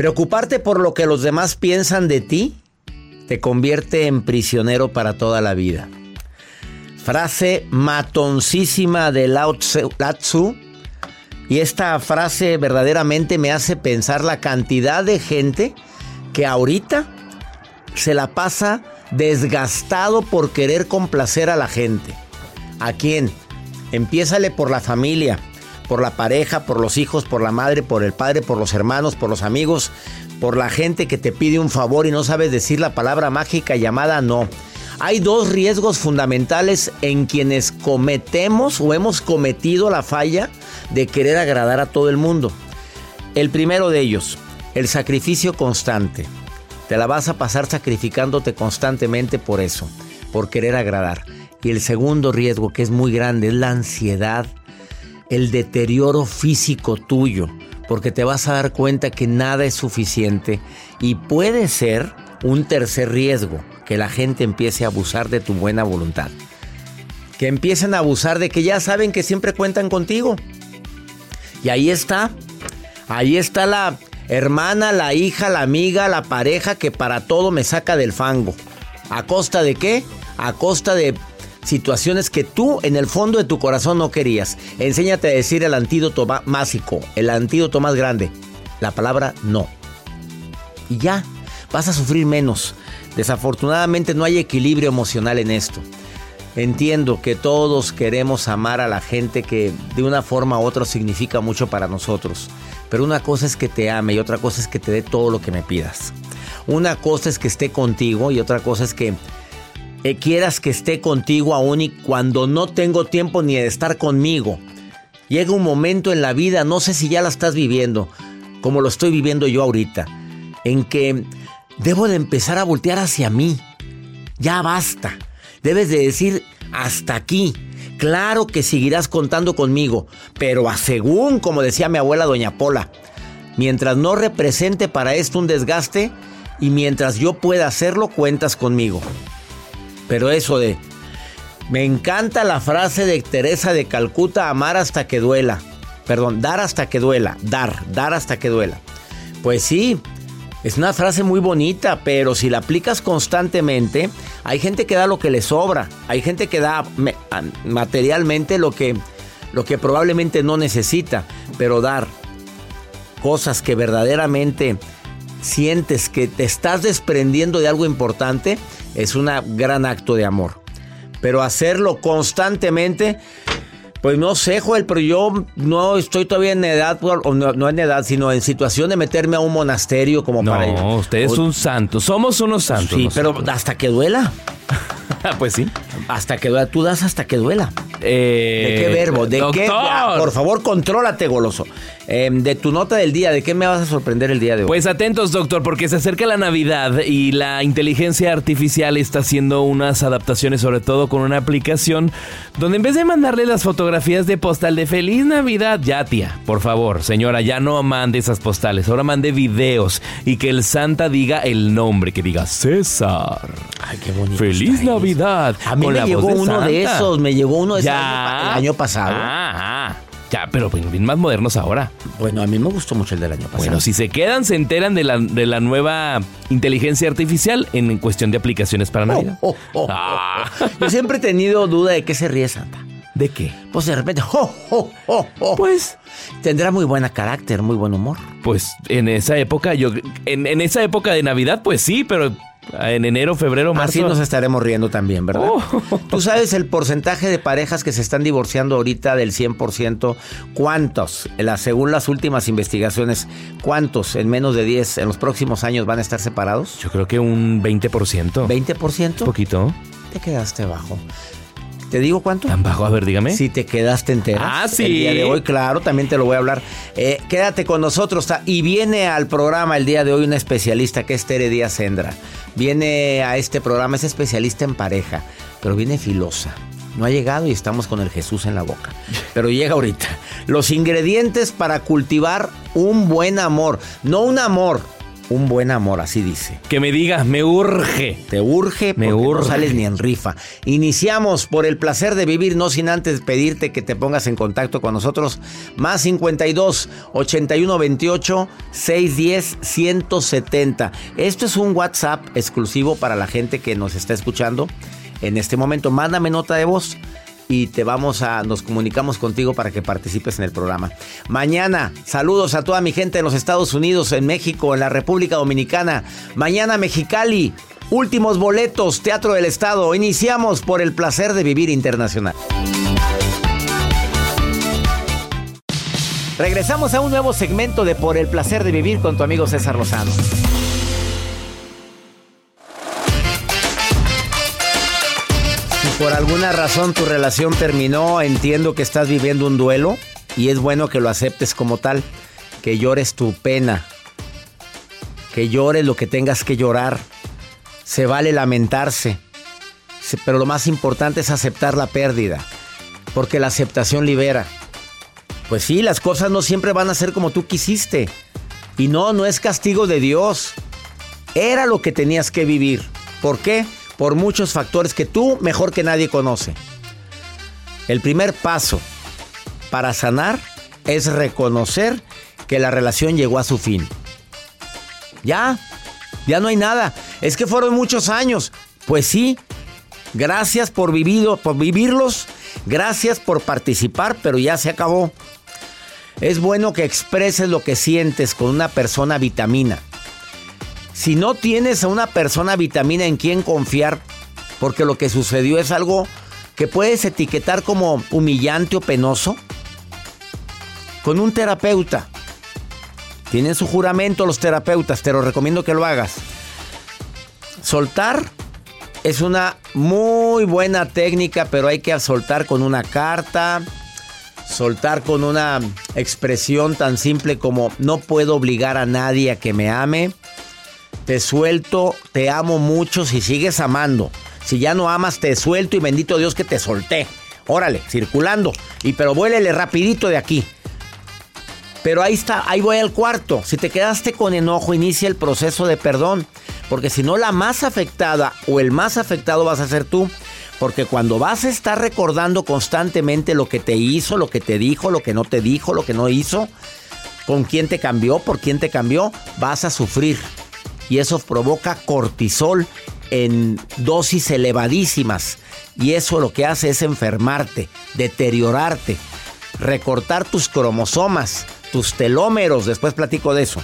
Preocuparte por lo que los demás piensan de ti te convierte en prisionero para toda la vida. Frase matoncísima de Lao Tzu. Y esta frase verdaderamente me hace pensar la cantidad de gente que ahorita se la pasa desgastado por querer complacer a la gente. ¿A quién? Empiézale por la familia por la pareja, por los hijos, por la madre, por el padre, por los hermanos, por los amigos, por la gente que te pide un favor y no sabes decir la palabra mágica llamada no. Hay dos riesgos fundamentales en quienes cometemos o hemos cometido la falla de querer agradar a todo el mundo. El primero de ellos, el sacrificio constante. Te la vas a pasar sacrificándote constantemente por eso, por querer agradar. Y el segundo riesgo, que es muy grande, es la ansiedad el deterioro físico tuyo, porque te vas a dar cuenta que nada es suficiente y puede ser un tercer riesgo, que la gente empiece a abusar de tu buena voluntad. Que empiecen a abusar de que ya saben que siempre cuentan contigo. Y ahí está, ahí está la hermana, la hija, la amiga, la pareja que para todo me saca del fango. ¿A costa de qué? A costa de situaciones que tú en el fondo de tu corazón no querías. Enséñate a decir el antídoto mágico, el antídoto más grande, la palabra no. Y ya, vas a sufrir menos. Desafortunadamente no hay equilibrio emocional en esto. Entiendo que todos queremos amar a la gente que de una forma u otra significa mucho para nosotros. Pero una cosa es que te ame y otra cosa es que te dé todo lo que me pidas. Una cosa es que esté contigo y otra cosa es que eh, quieras que esté contigo aún y cuando no tengo tiempo ni de estar conmigo. Llega un momento en la vida, no sé si ya la estás viviendo, como lo estoy viviendo yo ahorita, en que debo de empezar a voltear hacia mí. Ya basta. Debes de decir hasta aquí. Claro que seguirás contando conmigo, pero a según, como decía mi abuela doña Pola, mientras no represente para esto un desgaste y mientras yo pueda hacerlo, cuentas conmigo. Pero eso de... Me encanta la frase de Teresa de Calcuta, amar hasta que duela. Perdón, dar hasta que duela. Dar, dar hasta que duela. Pues sí, es una frase muy bonita, pero si la aplicas constantemente, hay gente que da lo que le sobra. Hay gente que da materialmente lo que, lo que probablemente no necesita. Pero dar cosas que verdaderamente sientes que te estás desprendiendo de algo importante, es un gran acto de amor. Pero hacerlo constantemente, pues no sé, Joel, pero yo no estoy todavía en edad, no, no en edad, sino en situación de meterme a un monasterio como para... No, usted es un santo, somos unos santos. Sí, pero hasta que duela. pues sí. Hasta que duela, tú das hasta que duela. Eh, ¿De qué verbo? ¿De qué? por favor, contrólate, goloso. Em, de tu nota del día, ¿de qué me vas a sorprender el día de hoy? Pues atentos, doctor, porque se acerca la Navidad y la inteligencia artificial está haciendo unas adaptaciones, sobre todo con una aplicación donde en vez de mandarle las fotografías de postal de Feliz Navidad, ya tía, por favor, señora, ya no mande esas postales, ahora mande videos y que el Santa diga el nombre, que diga César. Ay, qué bonito. Feliz Navidad. A mí me llegó uno de esos, me llegó uno de esos el año pasado. Ah, ya, pero bien más modernos ahora. Bueno, a mí me gustó mucho el del año pasado. Bueno, si se quedan, se enteran de la, de la nueva inteligencia artificial en cuestión de aplicaciones para Navidad. Oh, oh, oh, ah. Yo siempre he tenido duda de qué se ríe Santa. ¿De qué? Pues de repente, Pues tendrá muy buen carácter, muy buen humor. Pues en esa época, yo, en, en esa época de Navidad, pues sí, pero En enero, febrero, marzo. Así nos estaremos riendo también, ¿verdad? Oh. Tú sabes el porcentaje de parejas que se están divorciando ahorita del 100%. ¿Cuántos? Según las últimas investigaciones, ¿cuántos en menos de 10 en los próximos años van a estar separados? Yo creo que un 20%. ¿20%? poquito. Te quedaste bajo. ¿Te digo cuánto? ¿Tan bajo? A ver, dígame. Si te quedaste entera. Ah, sí. El día de hoy, claro, también te lo voy a hablar. Eh, quédate con nosotros. Y viene al programa el día de hoy una especialista que es Tere Díaz Sendra. Viene a este programa, es especialista en pareja, pero viene filosa. No ha llegado y estamos con el Jesús en la boca. Pero llega ahorita. Los ingredientes para cultivar un buen amor. No un amor, un buen amor, así dice. Que me diga, me urge. Te urge Me porque no urge. sales ni en rifa. Iniciamos por el placer de vivir, no sin antes pedirte que te pongas en contacto con nosotros. Más 52 81 28 610 170. Esto es un WhatsApp exclusivo para la gente que nos está escuchando en este momento. Mándame nota de voz y te vamos a nos comunicamos contigo para que participes en el programa. Mañana, saludos a toda mi gente en los Estados Unidos, en México, en la República Dominicana. Mañana Mexicali, últimos boletos, Teatro del Estado. Iniciamos por el placer de vivir internacional. Regresamos a un nuevo segmento de Por el placer de vivir con tu amigo César Lozano. Por alguna razón tu relación terminó, entiendo que estás viviendo un duelo y es bueno que lo aceptes como tal, que llores tu pena, que llores lo que tengas que llorar. Se vale lamentarse, Se- pero lo más importante es aceptar la pérdida, porque la aceptación libera. Pues sí, las cosas no siempre van a ser como tú quisiste. Y no, no es castigo de Dios. Era lo que tenías que vivir. ¿Por qué? Por muchos factores que tú mejor que nadie conoce. El primer paso para sanar es reconocer que la relación llegó a su fin. Ya, ya no hay nada. Es que fueron muchos años. Pues sí, gracias por, vivido, por vivirlos, gracias por participar, pero ya se acabó. Es bueno que expreses lo que sientes con una persona vitamina. Si no tienes a una persona vitamina en quien confiar, porque lo que sucedió es algo que puedes etiquetar como humillante o penoso, con un terapeuta. Tienen su juramento los terapeutas, te lo recomiendo que lo hagas. Soltar es una muy buena técnica, pero hay que soltar con una carta, soltar con una expresión tan simple como no puedo obligar a nadie a que me ame. Te suelto, te amo mucho si sigues amando. Si ya no amas, te suelto y bendito Dios que te solté. Órale, circulando. Y pero vuélele rapidito de aquí. Pero ahí está, ahí voy al cuarto. Si te quedaste con enojo, inicia el proceso de perdón. Porque si no, la más afectada o el más afectado vas a ser tú. Porque cuando vas a estar recordando constantemente lo que te hizo, lo que te dijo, lo que no te dijo, lo que no hizo, con quién te cambió, por quién te cambió, vas a sufrir. Y eso provoca cortisol en dosis elevadísimas. Y eso lo que hace es enfermarte, deteriorarte, recortar tus cromosomas, tus telómeros. Después platico de eso.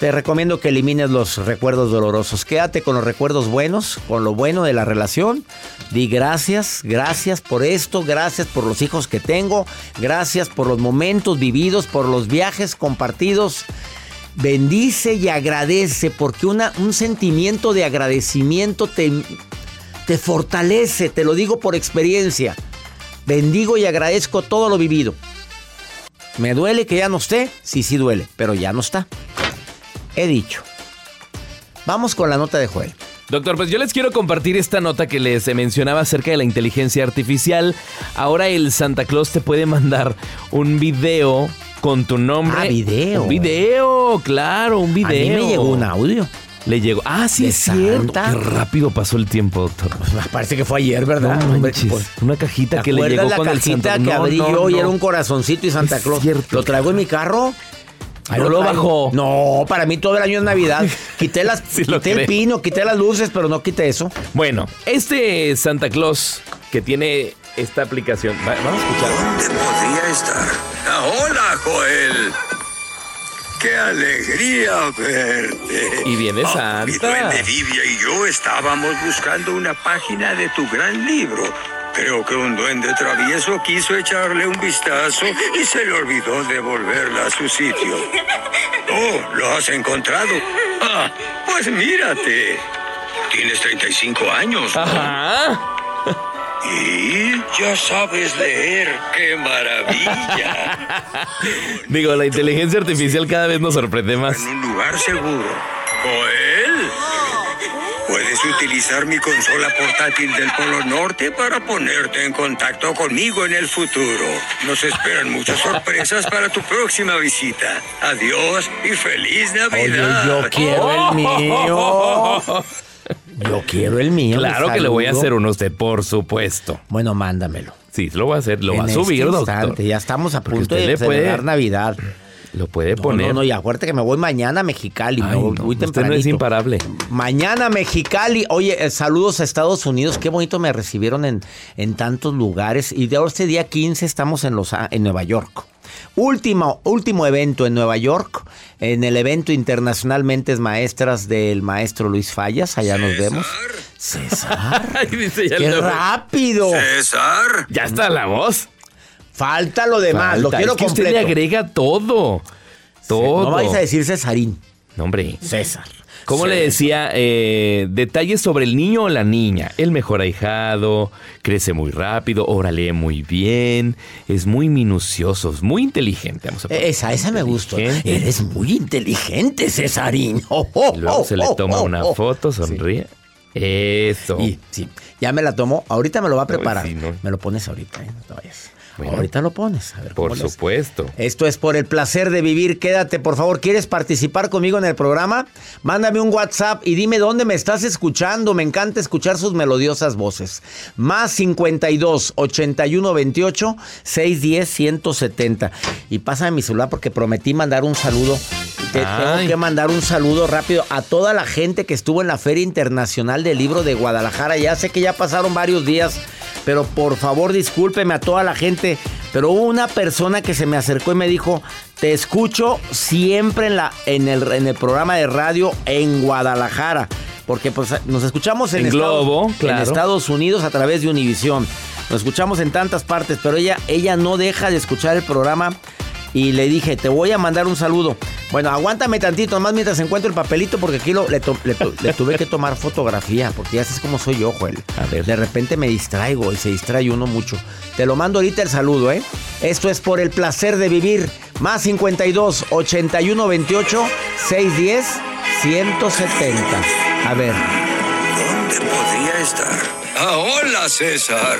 Te recomiendo que elimines los recuerdos dolorosos. Quédate con los recuerdos buenos, con lo bueno de la relación. Di gracias, gracias por esto, gracias por los hijos que tengo, gracias por los momentos vividos, por los viajes compartidos. Bendice y agradece, porque una- un sentimiento de agradecimiento te, te fortalece, te lo digo por experiencia. Bendigo y agradezco todo lo vivido. ¿Me duele que ya no esté? Sí, sí duele, pero ya no está. He dicho. Vamos con la nota de Joel. Doctor, pues yo les quiero compartir esta nota que les mencionaba acerca de la inteligencia artificial. Ahora el Santa Claus te puede mandar un video con tu nombre. Ah, video. Un video, claro, un video. A mí me llegó un audio. Le llegó. Ah, sí, es cierto. Santa. Qué rápido pasó el tiempo, doctor. Parece que fue ayer, ¿verdad? No manches, pues, una cajita ¿Te que le llegó la con el Santa que No, abrí no, yo y no. era un corazoncito y Santa Es Claus? cierto. ¿Lo traigo en mi carro? Ahí No lo bajó. No, para mí todo el año es Navidad. Quité, las, Sí quité el pino, quité las luces, pero no quité eso. Bueno, este Santa Claus que tiene esta aplicación. va- Vamos a escuchar. ¿Dónde podría estar? Hola, Joel. ¡Qué alegría verte! Y viene Mi Santa. duende Vivia y yo estábamos buscando una página de tu gran libro. Creo que un duende travieso quiso echarle un vistazo y se le olvidó devolverla a su sitio. Oh, ¿lo has encontrado? Ah, pues mírate. Tienes 35 años. ¿no? Ajá. Y ya sabes leer. ¡Qué maravilla! Digo, la inteligencia artificial cada vez nos sorprende más. en un lugar seguro. Joel, puedes utilizar mi consola portátil del Polo Norte para ponerte en contacto conmigo en el futuro. Nos esperan muchas sorpresas para tu próxima visita. Adiós y feliz Oye, Navidad. yo quiero el mío. Yo quiero el mío. Claro que le voy a hacer uno a usted, por supuesto. Bueno, mándamelo. Sí, lo voy a hacer, lo va a En subir, este doctor. instante, Ya estamos a Porque punto de puede- celebrar Navidad. Lo puede No, poner. no, no, y acuérdate que me voy mañana a Mexicali. me Ay, voy no, muy usted no es imparable. Mañana Mexicali. Oye, eh, saludos a Estados Unidos. Qué bonito me recibieron en, en tantos lugares. Y de ahora este día 15 estamos en, los, en Nueva York. Último, último evento en Nueva York. En el evento Internacional Mentes Maestras del maestro Luis Fallas. Allá nos vemos. César. Ay, dice, ya, ¡Qué rápido! César, ya está la voz. Falta lo demás. lo quiero es que usted le agrega todo. Todo. No vais a decir Cesarín. No, hombre. César. ¿Cómo le decía? Eh, detalles sobre el niño o la niña. El mejor ahijado, crece muy rápido, ahora lee muy bien, es muy minucioso, es muy inteligente. Vamos a. Esa, esa me gustó. Eres muy inteligente, Cesarín. Oh, oh, Y luego oh, se le oh, toma oh, una foto, sonríe. Eso. Y, sí, ya me la tomo. Ahorita me lo va a preparar. sí, no. Me lo pones ahorita, ¿eh? No te vayas. Bueno. ahorita lo pones. A ver, Por supuesto. Esto es por el placer de vivir. Quédate, por favor. ¿Quieres participar conmigo en el programa? Mándame un WhatsApp y dime dónde me estás escuchando. Me encanta escuchar sus melodiosas voces. Más 52 81 28 610 170. Y pásame mi celular porque prometí mandar un saludo. Te tengo que mandar un saludo rápido a toda la gente que estuvo en la Feria Internacional del Libro de Guadalajara. Ya sé que ya pasaron varios días, pero por favor discúlpeme a toda la gente. Pero hubo una persona que se me acercó y me dijo, te escucho siempre en, la, en, el, en el programa de radio en Guadalajara. Porque pues nos escuchamos en, En Estados, Globo, en. Estados Unidos a través de Univisión. Nos escuchamos en tantas partes, pero ella, ella no deja de escuchar el programa. Y le dije, te voy a mandar un saludo. Bueno, aguántame tantito, nomás mientras encuentro el papelito, porque aquí lo- le, to- le to- le tuve que tomar fotografía, porque ya sabes cómo soy yo, Joel. A ver. De repente me distraigo y se distrae uno mucho. Te lo mando ahorita el saludo, ¿eh? Esto es por el placer de vivir. Más 52 81 28 610 170. A ver. ¿dónde podría estar? Ah, hola, César.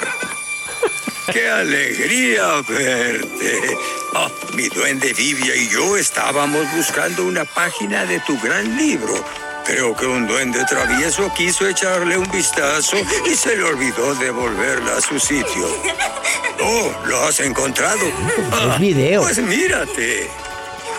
¡Qué alegría verte! Ah, mi duende Vivia y yo estábamos buscando una página de tu gran libro. Creo que un duende travieso quiso echarle un vistazo y se le olvidó devolverla a su sitio. Oh, ¿lo has encontrado? Es video. Pues mírate.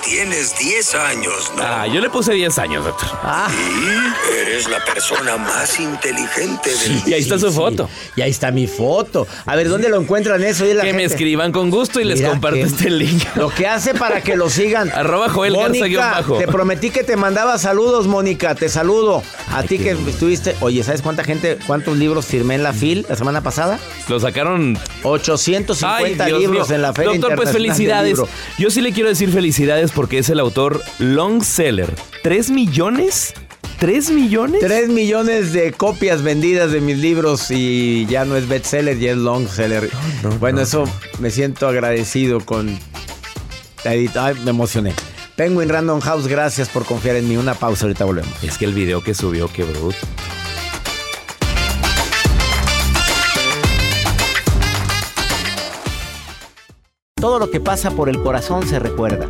Tienes 10 años, ¿no? Ah, yo le puse 10 años, doctor. Ah. Y eres la persona más inteligente del Y ahí está su foto. Y ahí está mi foto. A ver, ¿dónde lo encuentran eso? La Que me escriban con gusto y les comparto que- este link. Lo que hace para que lo sigan. Arroba Joel Garza guion Mónica, bajo. te prometí que te mandaba saludos, Mónica. Te saludo. A ti que estuviste. Oye, ¿sabes cuánta gente, cuántos libros firmé en la FIL la semana pasada? Lo sacaron 850 Dios libros mío. en la Feria Doctor, pues felicidades. Yo sí le quiero decir felicidades porque es el autor long seller. ¿Tres millones? ¿Tres millones? Tres millones de copias vendidas de mis libros y ya no es bestseller, ya es long seller. bueno, eso me siento agradecido con la me emocioné. Penguin Random House, gracias por confiar en mí. Una pausa, ahorita volvemos. Es que el video que subió, qué bruto. Todo lo que pasa por el corazón se recuerda.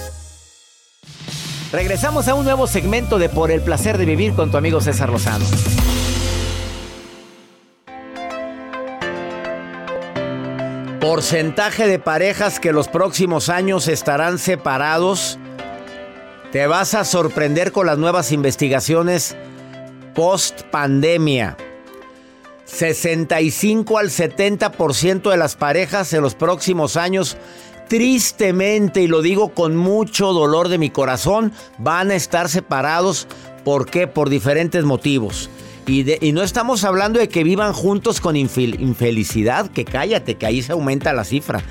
Regresamos a un nuevo segmento de Por el placer de vivir con tu amigo César Lozano. Porcentaje de parejas que los próximos años estarán separados. Te vas a sorprender con las nuevas investigaciones post pandemia. 65 al 70% de las parejas en los próximos años tristemente, y lo digo con mucho dolor de mi corazón, van a estar separados. ¿Por qué? Por diferentes motivos. Y, no estamos hablando de que vivan juntos con infel- infelicidad, que cállate, que ahí se aumenta la cifra.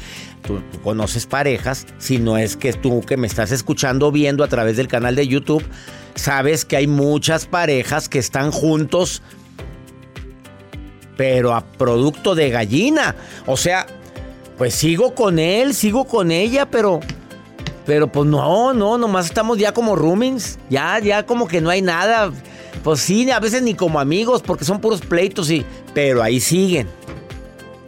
Tú, tú conoces parejas, si no es que tú que me estás escuchando viendo a través del canal de YouTube, sabes que hay muchas parejas que están juntos pero a producto de gallina. O sea, pues sigo con él, sigo con ella, pero. Pero pues no, no, nomás estamos ya como roomings. Ya, ya como que no hay nada. Pues sí, a veces ni como amigos, porque son puros pleitos y. Pero ahí siguen.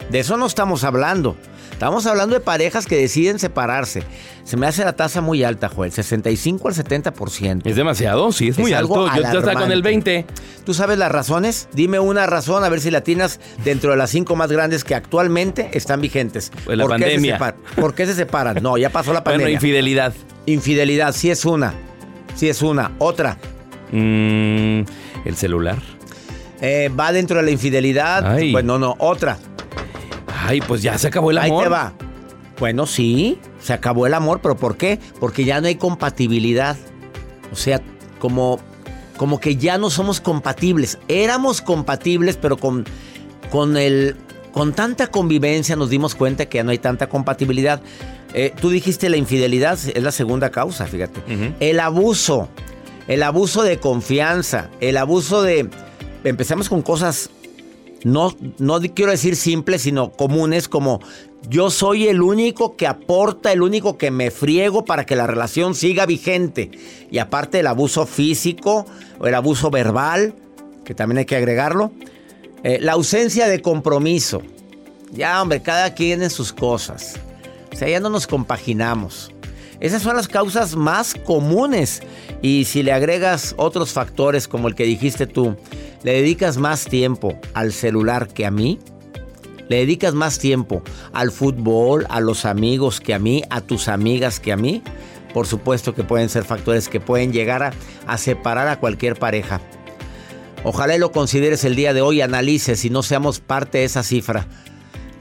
De eso no estamos hablando. Estamos hablando de parejas que deciden separarse. Se me hace la tasa muy alta, Joel. 65 al 70%. Es demasiado, sí, es, Es muy algo alto. Yo ya estaba con el alarmante. 20. ¿Tú sabes las razones? Dime una razón, a ver si latinas dentro de las cinco más grandes que actualmente están vigentes. Pues la ¿Por qué se ¿Por qué se separan? No, ya pasó la Bueno, pandemia. infidelidad. Infidelidad, sí es una. Sí es una. Otra. Mm, el celular. Eh, va dentro de la infidelidad. Ay. Bueno, no, otra. Ay, pues ya se acabó el Ahí amor. te va. Bueno, sí, se acabó el amor, pero ¿por qué? Porque ya no hay compatibilidad. O sea, como, como que ya no somos compatibles. Éramos compatibles, pero con, con, el, con tanta convivencia nos dimos cuenta que ya no hay tanta compatibilidad. Eh, tú dijiste la infidelidad es la segunda causa, fíjate. El abuso, el abuso de confianza, el abuso de... Empezamos con cosas no, no quiero decir simples, sino comunes, como yo soy el único que aporta, el único que me friego para que la relación siga vigente. Y aparte el abuso físico o el abuso verbal, que también hay que agregarlo. Eh, la ausencia de compromiso. Ya, hombre, cada quien en sus cosas. O sea, ya no nos compaginamos. Esas son las causas más comunes. Y si le agregas otros factores como el que dijiste tú, le dedicas más tiempo al celular que a mí, le dedicas más tiempo al fútbol, a los amigos que a mí, a tus amigas que a mí, por supuesto que pueden ser factores que pueden llegar a, separar a cualquier pareja. Ojalá lo consideres el día de hoy, analices y no seamos parte de esa cifra.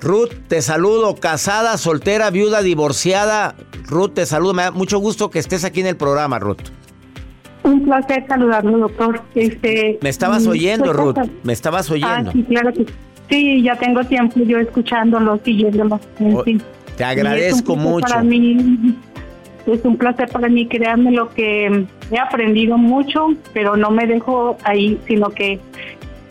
Ruth, te saludo, casada, soltera, viuda, divorciada. Ruth, te saludo, me da mucho gusto que estés aquí en el programa, Ruth. Un placer saludarlo, doctor. Este, Me estabas mm, oyendo, soy Ruth, me estabas oyendo. Ah, sí, claro que sí. Sí, ya tengo tiempo yo escuchándolo, siguiéndolo. en O- fin. te Y es un agradezco placer mucho. Para mí, es un placer para mí, créanme lo que he aprendido mucho, pero no me dejo ahí, sino que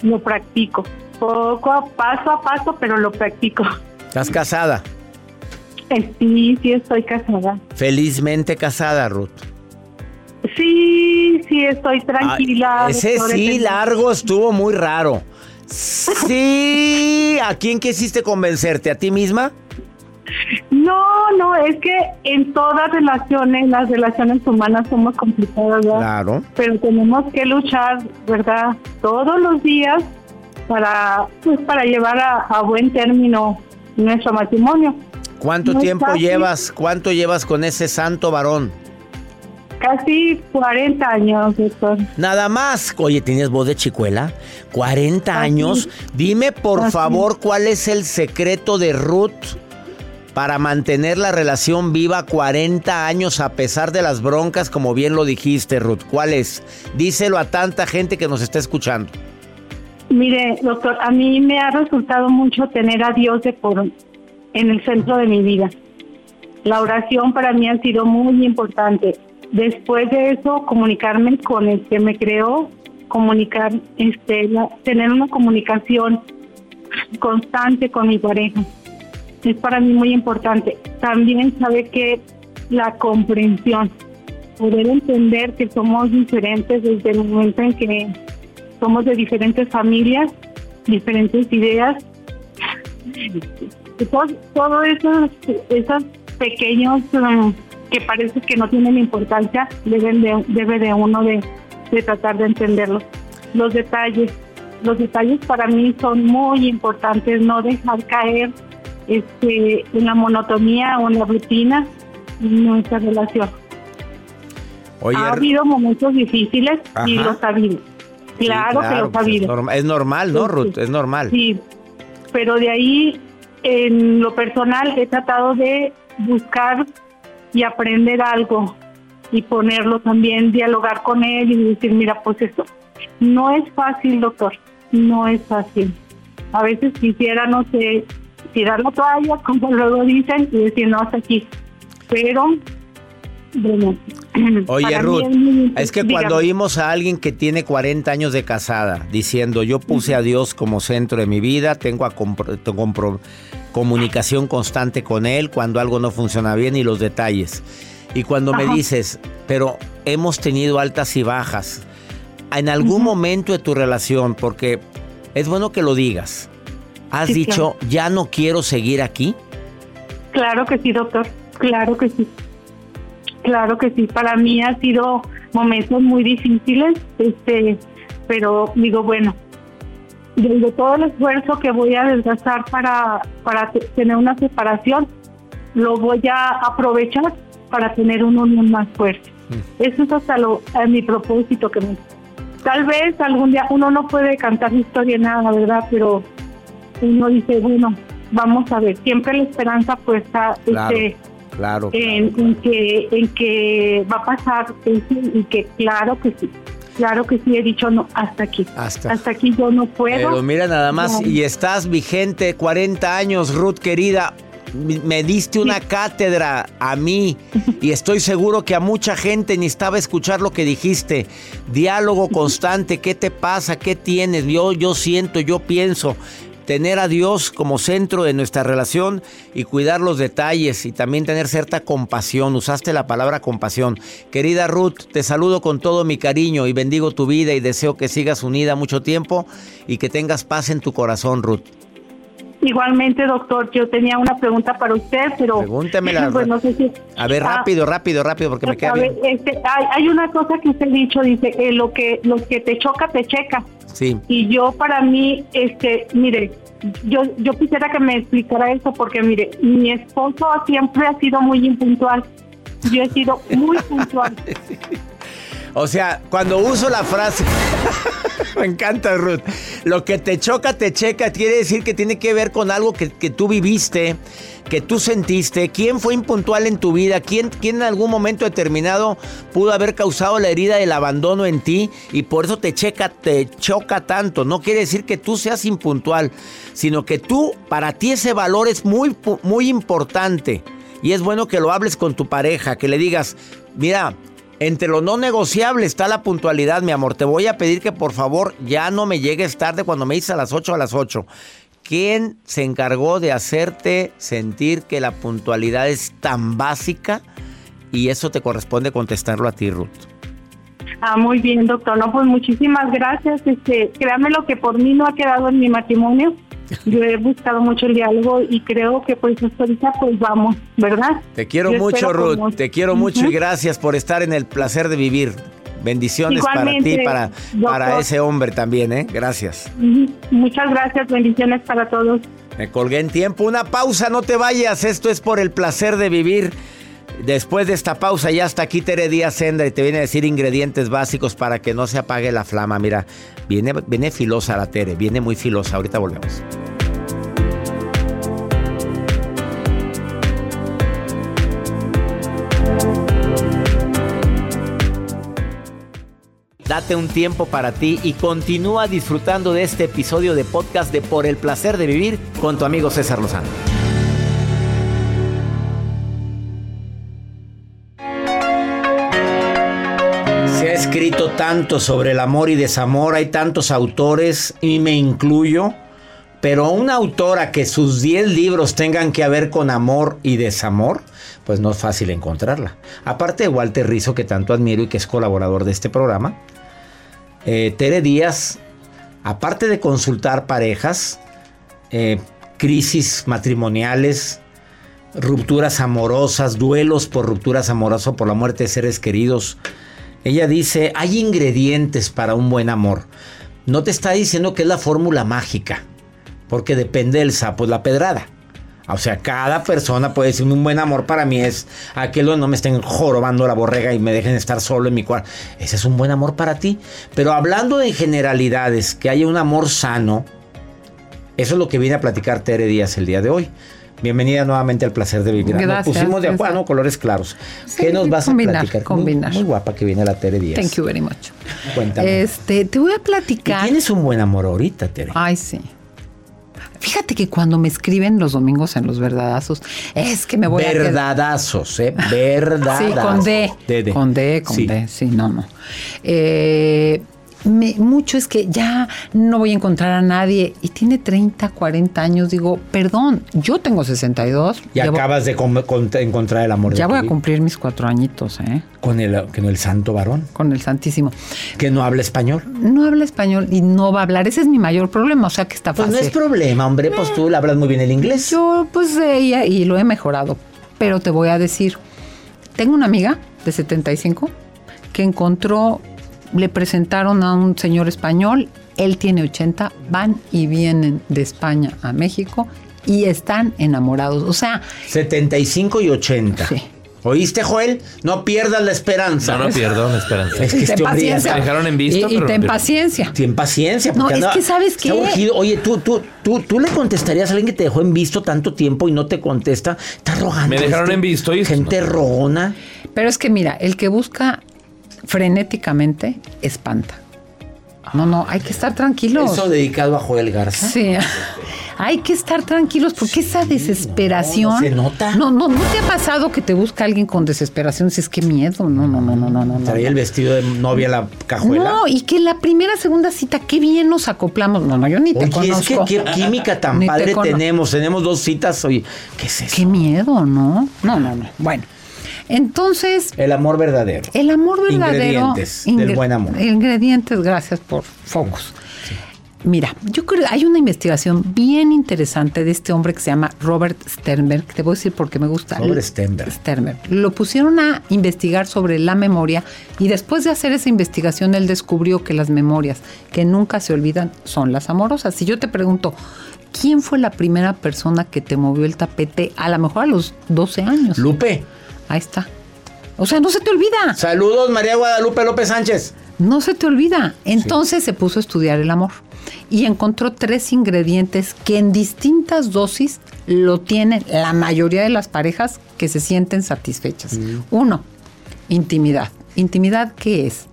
lo practico. Poco a paso a paso, pero lo practico. ¿Estás casada? Eh, Sí, sí estoy casada. Felizmente casada, Ruth. Sí, sí estoy tranquila. Ese sí largo estuvo muy raro. Sí, ¿a quién quisiste convencerte? ¿A ti misma? No, no, es que en todas relaciones, las relaciones humanas somos complicadas, ¿verdad? Claro. Pero tenemos que luchar, ¿verdad? Todos los días para, pues, para llevar a, a buen término nuestro matrimonio. ¿Cuánto No tiempo llevas? ¿Cuánto llevas con ese santo varón? Casi 40 años, doctor. Nada más. Oye, ¿tienes voz de chicuela? 40 Así. años. Dime, por favor, cuál es el secreto de Ruth para mantener la relación viva 40 años a pesar de las broncas, como bien lo dijiste, Ruth. ¿Cuál es? Díselo a tanta gente que nos está escuchando. Mire, doctor, a mí me ha resultado mucho tener a Dios de por en el centro de mi vida. La oración para mí ha sido muy importante. Después de eso, comunicarme con el que me creó, comunicar, este, tener una comunicación constante con mi pareja. Es para mí muy importante. También sabe que la comprensión, poder entender que somos diferentes desde el momento en que somos de diferentes familias, diferentes ideas. Y todo, esos, esos pequeños um, que parece que no tienen importancia, deben de, debe de uno de, de tratar de entenderlos. Los detalles, los detalles para mí son muy importantes, no dejar caer este, en la monotonía o en la rutina nuestra relación. Oye, ha habido momentos difíciles y los ha habido. Claro, que los ha pues, habido. es, norma- es normal, ¿no, Ruth? Es normal. Sí, pero de ahí, en lo personal, he tratado de buscar y aprender algo y ponerlo también, dialogar con él y decir, mira, pues esto no es fácil, doctor, no es fácil. A veces quisiera, no sé, tirar la toalla, como luego dicen, y decir, no, hasta aquí. Pero, bueno. Oye, Ruth, es que cuando oímos a alguien que tiene 40 años de casada diciendo yo puse a Dios como centro de mi vida, tengo a comunicación constante con Él cuando algo no funciona bien y los detalles. Y cuando me dices, pero hemos tenido altas y bajas, en algún momento de tu relación, porque es bueno que lo digas, has Sí, dicho, ya no quiero seguir aquí. Claro que sí, doctor. Claro que sí. Claro que sí. Para mí ha sido momentos muy difíciles, este, pero digo, bueno, desde todo el esfuerzo que voy a desgastar para, para te- tener una separación, lo voy a aprovechar para tener una unión más fuerte. Eso es hasta lo, a mi propósito que me... Tal vez algún día uno no puede cantar historia nada, ¿verdad? Pero uno dice, bueno, vamos a ver, siempre la esperanza puesta Claro, este, claro. en, en que en que va a pasar y que claro que sí, claro que sí he dicho no, hasta aquí, Hasta- hasta aquí yo no puedo. Pero mira nada más, No. y estás vigente 40 años, Ruth querida. Me diste una cátedra a mí y estoy seguro que a mucha gente necesitaba escuchar lo que dijiste. Diálogo constante, ¿qué te pasa? ¿Qué tienes? Yo, yo siento, yo pienso. Tener a Dios como centro de nuestra relación y cuidar los detalles y también tener cierta compasión. Usaste la palabra compasión. Querida Ruth, te saludo con todo mi cariño y bendigo tu vida y deseo que sigas unida mucho tiempo y que tengas paz en tu corazón, Ruth. Igualmente, doctor, yo tenía una pregunta para usted, pero Pregúntemela. pues no sé si A ver, Ah, rápido, rápido, rápido, porque me queda a ver, bien. este, hay, hay una cosa que usted ha dicho, dice, eh, lo que lo que te choca te checa. Sí. Y yo para mí, este, mire, yo yo quisiera que me explicara eso porque mire, mi esposo siempre ha sido muy impuntual. Yo he sido muy puntual. O sea, cuando uso la frase, me encanta Ruth, lo que te choca, te checa, quiere decir que tiene que ver con algo que, que tú viviste, que tú sentiste, quién fue impuntual en tu vida, quién, quién en algún momento determinado pudo haber causado la herida del abandono en ti y por eso te checa, te choca tanto. No quiere decir que tú seas impuntual, sino que tú, para ti ese valor es muy, muy importante. Y es bueno que lo hables con tu pareja, que le digas, mira, entre lo no negociable está la puntualidad, mi amor. Te voy a pedir que por favor ya no me llegues tarde cuando me dices a las 8 a las 8. ¿Quién se encargó de hacerte sentir que la puntualidad es tan básica? Y eso te corresponde contestarlo a ti, Ruth. Ah, muy bien, doctor. No, pues muchísimas gracias. Este, créame lo que por mí no ha quedado en mi matrimonio. Yo he buscado mucho el diálogo y creo que pues hasta ahorita pues vamos, ¿verdad? Te quiero Yo mucho, Ruth. como- Te quiero mucho y gracias por estar en el placer de vivir. Bendiciones para ti para, para ese hombre también, ¿eh? Gracias. Muchas gracias, bendiciones para todos. Me colgué en tiempo. Una pausa, no te vayas. Esto es por el placer de vivir. Después de esta pausa, ya está aquí Tere Díaz Sendra y te viene a decir ingredientes básicos para que no se apague la flama. Mira, viene, viene filosa la Tere, viene muy filosa. Ahorita volvemos. Date un tiempo para ti y continúa disfrutando de este episodio de podcast de Por el placer de vivir con tu amigo César Lozano. Se ha escrito tanto sobre el amor y desamor, hay tantos autores y me incluyo, pero una autora que sus 10 libros tengan que ver con amor y desamor, pues no es fácil encontrarla. Aparte de Walter Rizzo, que tanto admiro y que es colaborador de este programa, eh, Tere Díaz, aparte de consultar parejas, eh, crisis matrimoniales, rupturas amorosas, duelos por rupturas amorosas, por la muerte de seres queridos, ella dice, hay ingredientes para un buen amor. No te está diciendo que es la fórmula mágica, porque depende del sapo, la pedrada. O sea, cada persona puede decir un buen amor para mí es aquel donde no me estén jorobando la borrega y me dejen estar solo en mi cuarto. Ese es un buen amor para ti. Pero hablando de generalidades, que haya un amor sano, eso es lo que viene a platicar Tere Díaz el día de hoy. Bienvenida nuevamente al placer de vivir. Nos Gracias, pusimos de acuerdo, ¿no? colores claros. Sí, ¿Qué nos vas combinar, a platicar? Muy- combinar. Muy, guapa que viene la Tere Díaz. Thank you very much. Cuéntame. Este, te voy a ¿Y platicar. tienes un buen amor ahorita, Tere? Ay, sí. Fíjate que cuando me escriben los domingos en los verdadazos, es que me voy a. Verdadazos, ¿eh? Verdadazos. Sí, con D. De, de. Con D, con Sí. D. Sí, no, no. Eh, me- mucho es que ya no voy a encontrar a nadie y tiene 30, 40 años. Digo, perdón, yo tengo 62. Y ya voy- acabas de com- con- encontrar el amor de ya tu voy a cumplir mis cuatro añitos, ¿eh? Con el, con el santo varón, Con el Santísimo. que no habla español. No habla español y no va a hablar. Ese es mi mayor problema. O sea que está Pues fácil. no es problema, hombre, pues tú le hablas muy bien el inglés. Yo, pues, eh, y, y lo he mejorado. Pero te voy a decir, tengo una amiga de 75 que encontró, le presentaron a un señor español, él tiene 80, van y vienen de España a México y están enamorados. O sea, 75 y 80. Sí. ¿Oíste, Joel? No pierdas la esperanza. No, no pierdo la esperanza. Es que ten este hombre ya paciencia. me dejaron en visto, Y, y pero no ten paciencia. Ten paciencia. No, es anda- que ¿sabes urgido. Oye, ¿tú, tú, tú, tú le contestarías a alguien que te dejó en visto tanto tiempo y no te contesta. Está rogando. Me dejaron en visto y- Gente rogona. Pero es que mira, el que busca frenéticamente espanta. No, no, hay que estar tranquilos. Eso dedicado a Joel Garza. Sí. Hay que estar tranquilos porque esa desesperación. no se nota. No, no, no te ha pasado que te busca alguien con desesperación. Si es que miedo. No, no, no, no, no, no. Traía el vestido de novia la cajuela. No, y que la primera, segunda cita, qué bien nos acoplamos. No, no, yo ni te Oye, es que qué química tan padre tenemos. Tenemos dos citas. Oye, ¿qué es eso? Qué miedo, ¿no? No, no, no. Bueno, entonces, El amor verdadero. el amor verdadero. Ingredientes del buen amor. Ingredientes, gracias por focus. Mira, yo creo hay una investigación bien interesante de este hombre que se llama Robert Sternberg. Te voy a decir por qué me gusta. Robert Sternberg. Sternberg. Lo pusieron a investigar sobre la memoria y después de hacer esa investigación él descubrió que las memorias que nunca se olvidan son las amorosas. Si yo te pregunto, ¿quién fue la primera persona que te movió el tapete a lo mejor a los 12 años? Lupe. Ahí está. O sea, no se te olvida. Saludos, María Guadalupe López Sánchez. No se te olvida. Entonces se puso a estudiar el amor y encontró tres ingredientes que en distintas dosis lo tienen la mayoría de las parejas que se sienten satisfechas. Uno, intimidad. ¿Intimidad qué es?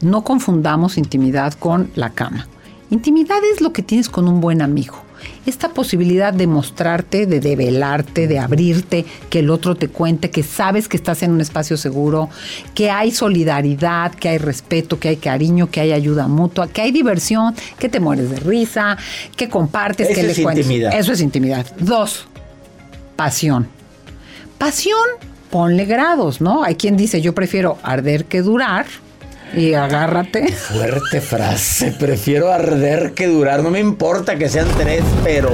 No confundamos intimidad con la cama. Intimidad es lo que tienes con un buen amigo. Esta posibilidad de mostrarte, de develarte, de abrirte, que el otro te cuente, que sabes que estás en un espacio seguro, que hay solidaridad, que hay respeto, que hay cariño, que hay ayuda mutua, que hay diversión, que te mueres de risa, que compartes, Eso que es le cuentes. intimidad. Eso es intimidad. Dos, pasión. Pasión, ponle grados, ¿no? Hay quien dice, yo prefiero arder que durar. Y agárrate. Fuerte frase. Prefiero arder que durar. No me importa que sean tres, pero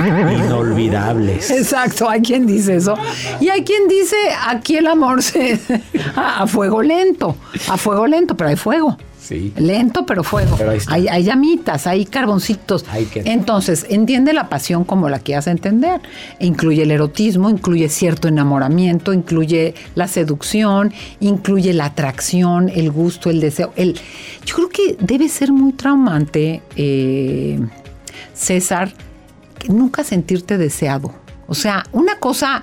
inolvidables. Exacto, hay quien dice eso. Y hay quien dice, aquí el amor se... a, a fuego lento, a fuego lento, pero hay fuego. Sí. Lento, pero fuego. Pero ahí está. hay, hay llamitas, hay carboncitos. Hay que- Entonces, entiende la pasión como la quieras entender. Incluye el erotismo, incluye cierto enamoramiento, incluye la seducción, incluye la atracción, el gusto, el deseo. El, yo creo que debe ser muy traumante, eh, César, que nunca sentirte deseado. O sea, una cosa,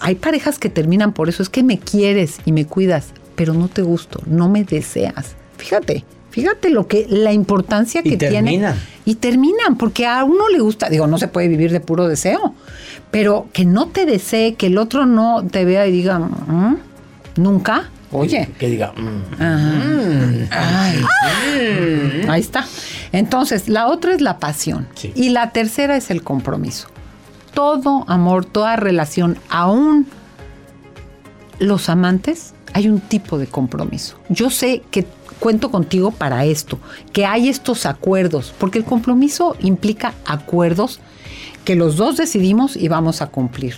hay parejas que terminan por eso, es que me quieres y me cuidas, pero no te gusto, no me deseas. Fíjate, fíjate lo que, la importancia Y que tiene. terminan. Y terminan, porque a uno le gusta, digo, no se puede vivir de puro deseo, pero que no te desee, que el otro no te vea y diga, "Mm, nunca, oye. Que diga, mm, Ajá. Ay. Ahí está. Entonces, la otra es la pasión. Sí. Y la tercera es el compromiso. Todo amor, toda relación, aún los amantes, hay un tipo de compromiso. Yo sé que cuento contigo para esto, que hay estos acuerdos, porque el compromiso implica acuerdos que los dos decidimos y vamos a cumplir.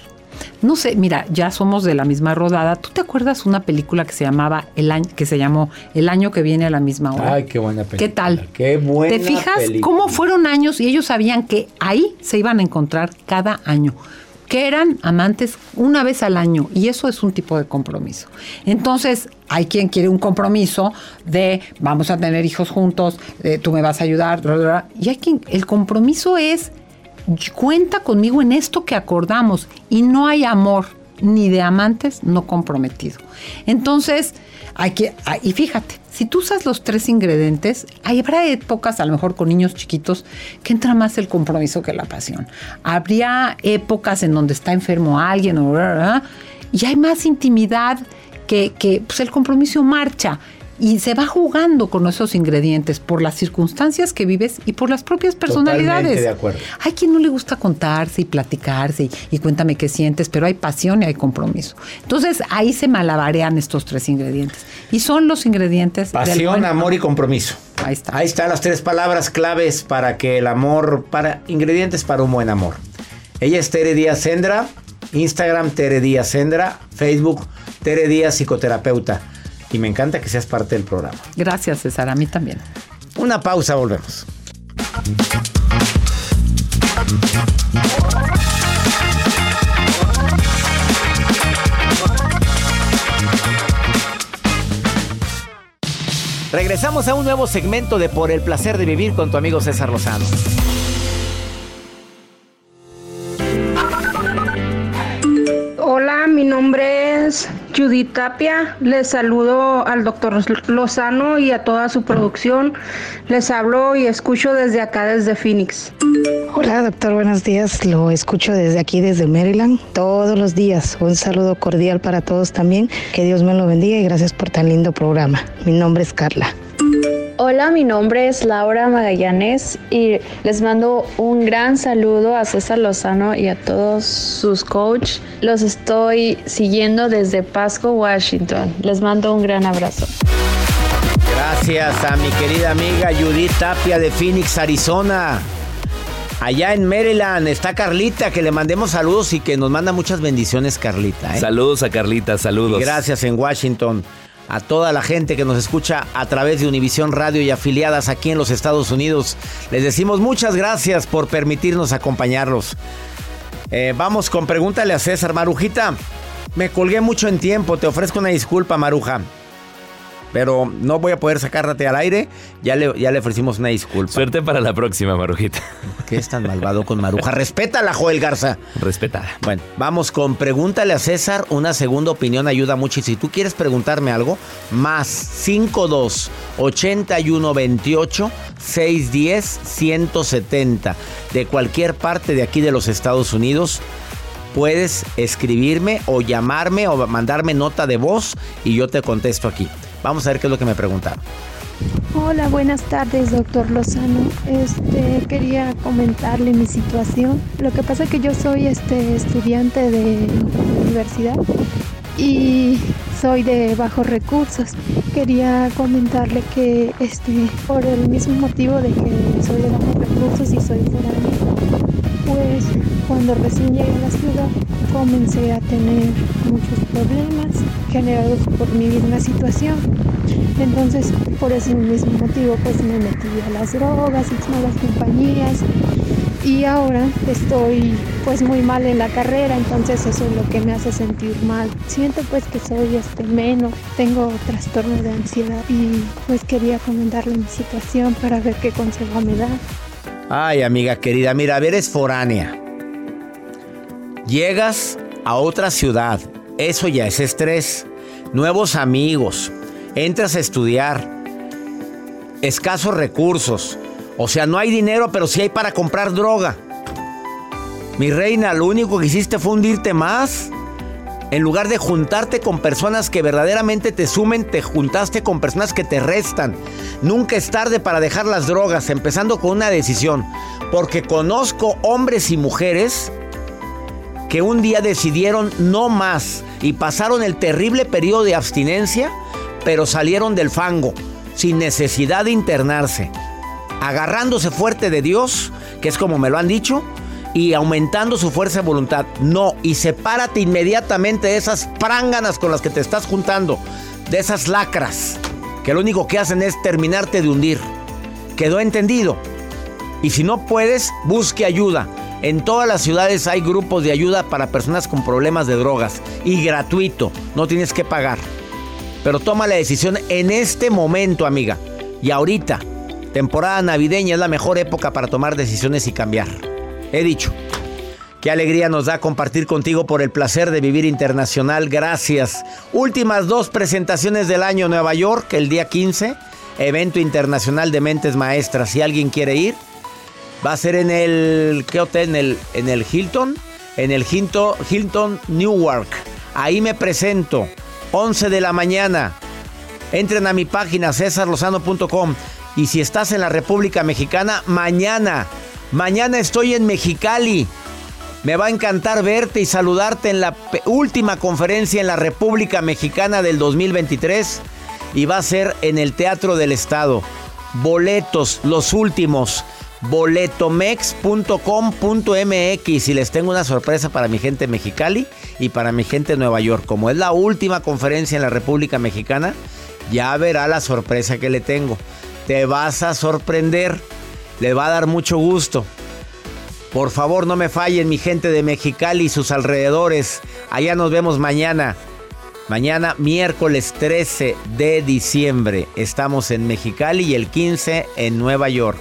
No sé, mira, ya somos de la misma rodada. ¿Tú te acuerdas una película que se llamaba el año que se llamó El año que viene a la misma hora? Ay, qué buena película. ¿Qué tal? Qué buena ¿Te fijas película. cómo fueron años y ellos sabían que ahí se iban a encontrar cada año? Que eran amantes una vez al año y eso es un tipo de compromiso. Entonces, hay quien quiere un compromiso de vamos a tener hijos juntos, eh, tú me vas a ayudar, bla, bla, bla. y hay quien el compromiso es cuenta conmigo en esto que acordamos y no hay amor ni de amantes no comprometido. Entonces, hay que, ah, y fíjate, si tú usas los tres ingredientes, habrá épocas, a lo mejor con niños chiquitos, que entra más el compromiso que la pasión. Habría épocas en donde está enfermo alguien y hay más intimidad que, que pues el compromiso marcha y se va jugando con esos ingredientes por las circunstancias que vives y por las propias personalidades. Totalmente de acuerdo. Hay quien no le gusta contarse y platicarse y, y cuéntame qué sientes, pero hay pasión y hay compromiso. Entonces ahí se malabarean estos tres ingredientes y son los ingredientes Pasión, amor y compromiso. Ahí está. Ahí están las tres palabras claves para que el amor, para ingredientes para un buen amor. Ella es Tere Díaz Sendra, Instagram Tere Díaz Sendra, Facebook Tere Díaz Psicoterapeuta. Y me encanta que seas parte del programa. Gracias, César. A mí también. Una pausa, volvemos. Regresamos a un nuevo segmento de Por el placer de vivir con tu amigo César Lozano. Judith Tapia. Les saludo al doctor Lozano y a toda su producción. Les hablo y escucho desde acá, desde Phoenix. Hola doctor, buenos días. Lo escucho desde aquí, desde Maryland, todos los días. Un saludo cordial para todos también. Que Dios me lo bendiga y gracias por tan lindo programa. Mi nombre es Carla. Hola, mi nombre es Laura Magallanes y les mando un gran saludo a César Lozano y a todos sus coach. Los estoy siguiendo desde Pasco, Washington. Les mando un gran abrazo. Gracias a mi querida amiga Judith Tapia de Phoenix, Arizona. Allá en Maryland está Carlita, que le mandemos saludos y que nos manda muchas bendiciones, Carlita. ¿eh? Saludos a Carlita, saludos. Y gracias en Washington a toda la gente que nos escucha a través de Univisión Radio y afiliadas aquí en los Estados Unidos. Les decimos muchas gracias por permitirnos acompañarlos. Eh, vamos con pregúntale a César Marujita. Me colgué mucho en tiempo, te ofrezco una disculpa, Maruja. Pero no voy a poder sacarte al aire. Ya le, ya le ofrecimos una disculpa. Suerte para la próxima, Marujita. ¿Qué es tan malvado con Maruja? Respétala, Joel Garza. Respetada. Bueno, vamos con pregúntale a César. Una segunda opinión ayuda mucho. Y si tú quieres preguntarme algo, más 52 81 28 610 170 de cualquier parte de aquí de los Estados Unidos. Puedes escribirme o llamarme o mandarme nota de voz y yo te contesto aquí. Vamos a ver qué es lo que me preguntaron. Hola, buenas tardes, doctor Lozano. Este, quería comentarle mi situación. Lo que pasa es que yo soy este estudiante de universidad y soy de bajos recursos. Quería comentarle que este, por el mismo motivo de que soy de bajos recursos y soy foránea, pues cuando recién llegué a la ciudad comencé a tener muchos problemas generados por mi misma situación. Entonces, por ese mismo motivo, pues me metí a las drogas y malas compañías. Y ahora estoy pues muy mal en la carrera, entonces eso es lo que me hace sentir mal. Siento pues que soy este menos, tengo trastorno de ansiedad y pues quería comentarle mi situación para ver qué consejo me da. Ay, amiga querida, mira, a ver, es foránea. Llegas a otra ciudad, eso ya es estrés. Nuevos amigos, entras a estudiar, escasos recursos. O sea, no hay dinero, pero sí hay para comprar droga. Mi reina, lo único que hiciste fue hundirte más. En lugar de juntarte con personas que verdaderamente te sumen, te juntaste con personas que te restan. Nunca es tarde para dejar las drogas, empezando con una decisión. Porque conozco hombres y mujeres que un día decidieron no más y pasaron el terrible periodo de abstinencia, pero salieron del fango sin necesidad de internarse, agarrándose fuerte de Dios, que es como me lo han dicho, y aumentando su fuerza de voluntad. No, y sepárate inmediatamente de esas pránganas con las que te estás juntando, de esas lacras, que lo único que hacen es terminarte de hundir. ¿Quedó entendido? Y si no puedes, busque ayuda. En todas las ciudades hay grupos de ayuda para personas con problemas de drogas y gratuito, no tienes que pagar. Pero toma la decisión en este momento, amiga. Y ahorita, temporada navideña es la mejor época para tomar decisiones y cambiar. He dicho. Qué alegría nos da compartir contigo por el placer de vivir internacional. Gracias. Últimas dos presentaciones del año Nueva York, el día 15, evento internacional de mentes maestras. Si alguien quiere ir, va a ser en el ¿qué hotel? En el en el Hilton, en el Hilton, Hilton Newark. Ahí me presento. 11 de la mañana. Entren a mi página cesarlozano.com y si estás en la República Mexicana, mañana, mañana estoy en Mexicali. Me va a encantar verte y saludarte en la última conferencia en la República Mexicana del 2023 y va a ser en el Teatro del Estado. Boletos, los últimos. Boletomex.com.mx y les tengo una sorpresa para mi gente Mexicali y para mi gente de Nueva York. Como es la última conferencia en la República Mexicana, ya verá la sorpresa que le tengo. Te vas a sorprender. Le va a dar mucho gusto. Por favor, no me fallen mi gente de Mexicali y sus alrededores. Allá nos vemos mañana. Mañana, miércoles 13 de diciembre, estamos en Mexicali y el 15 en Nueva York.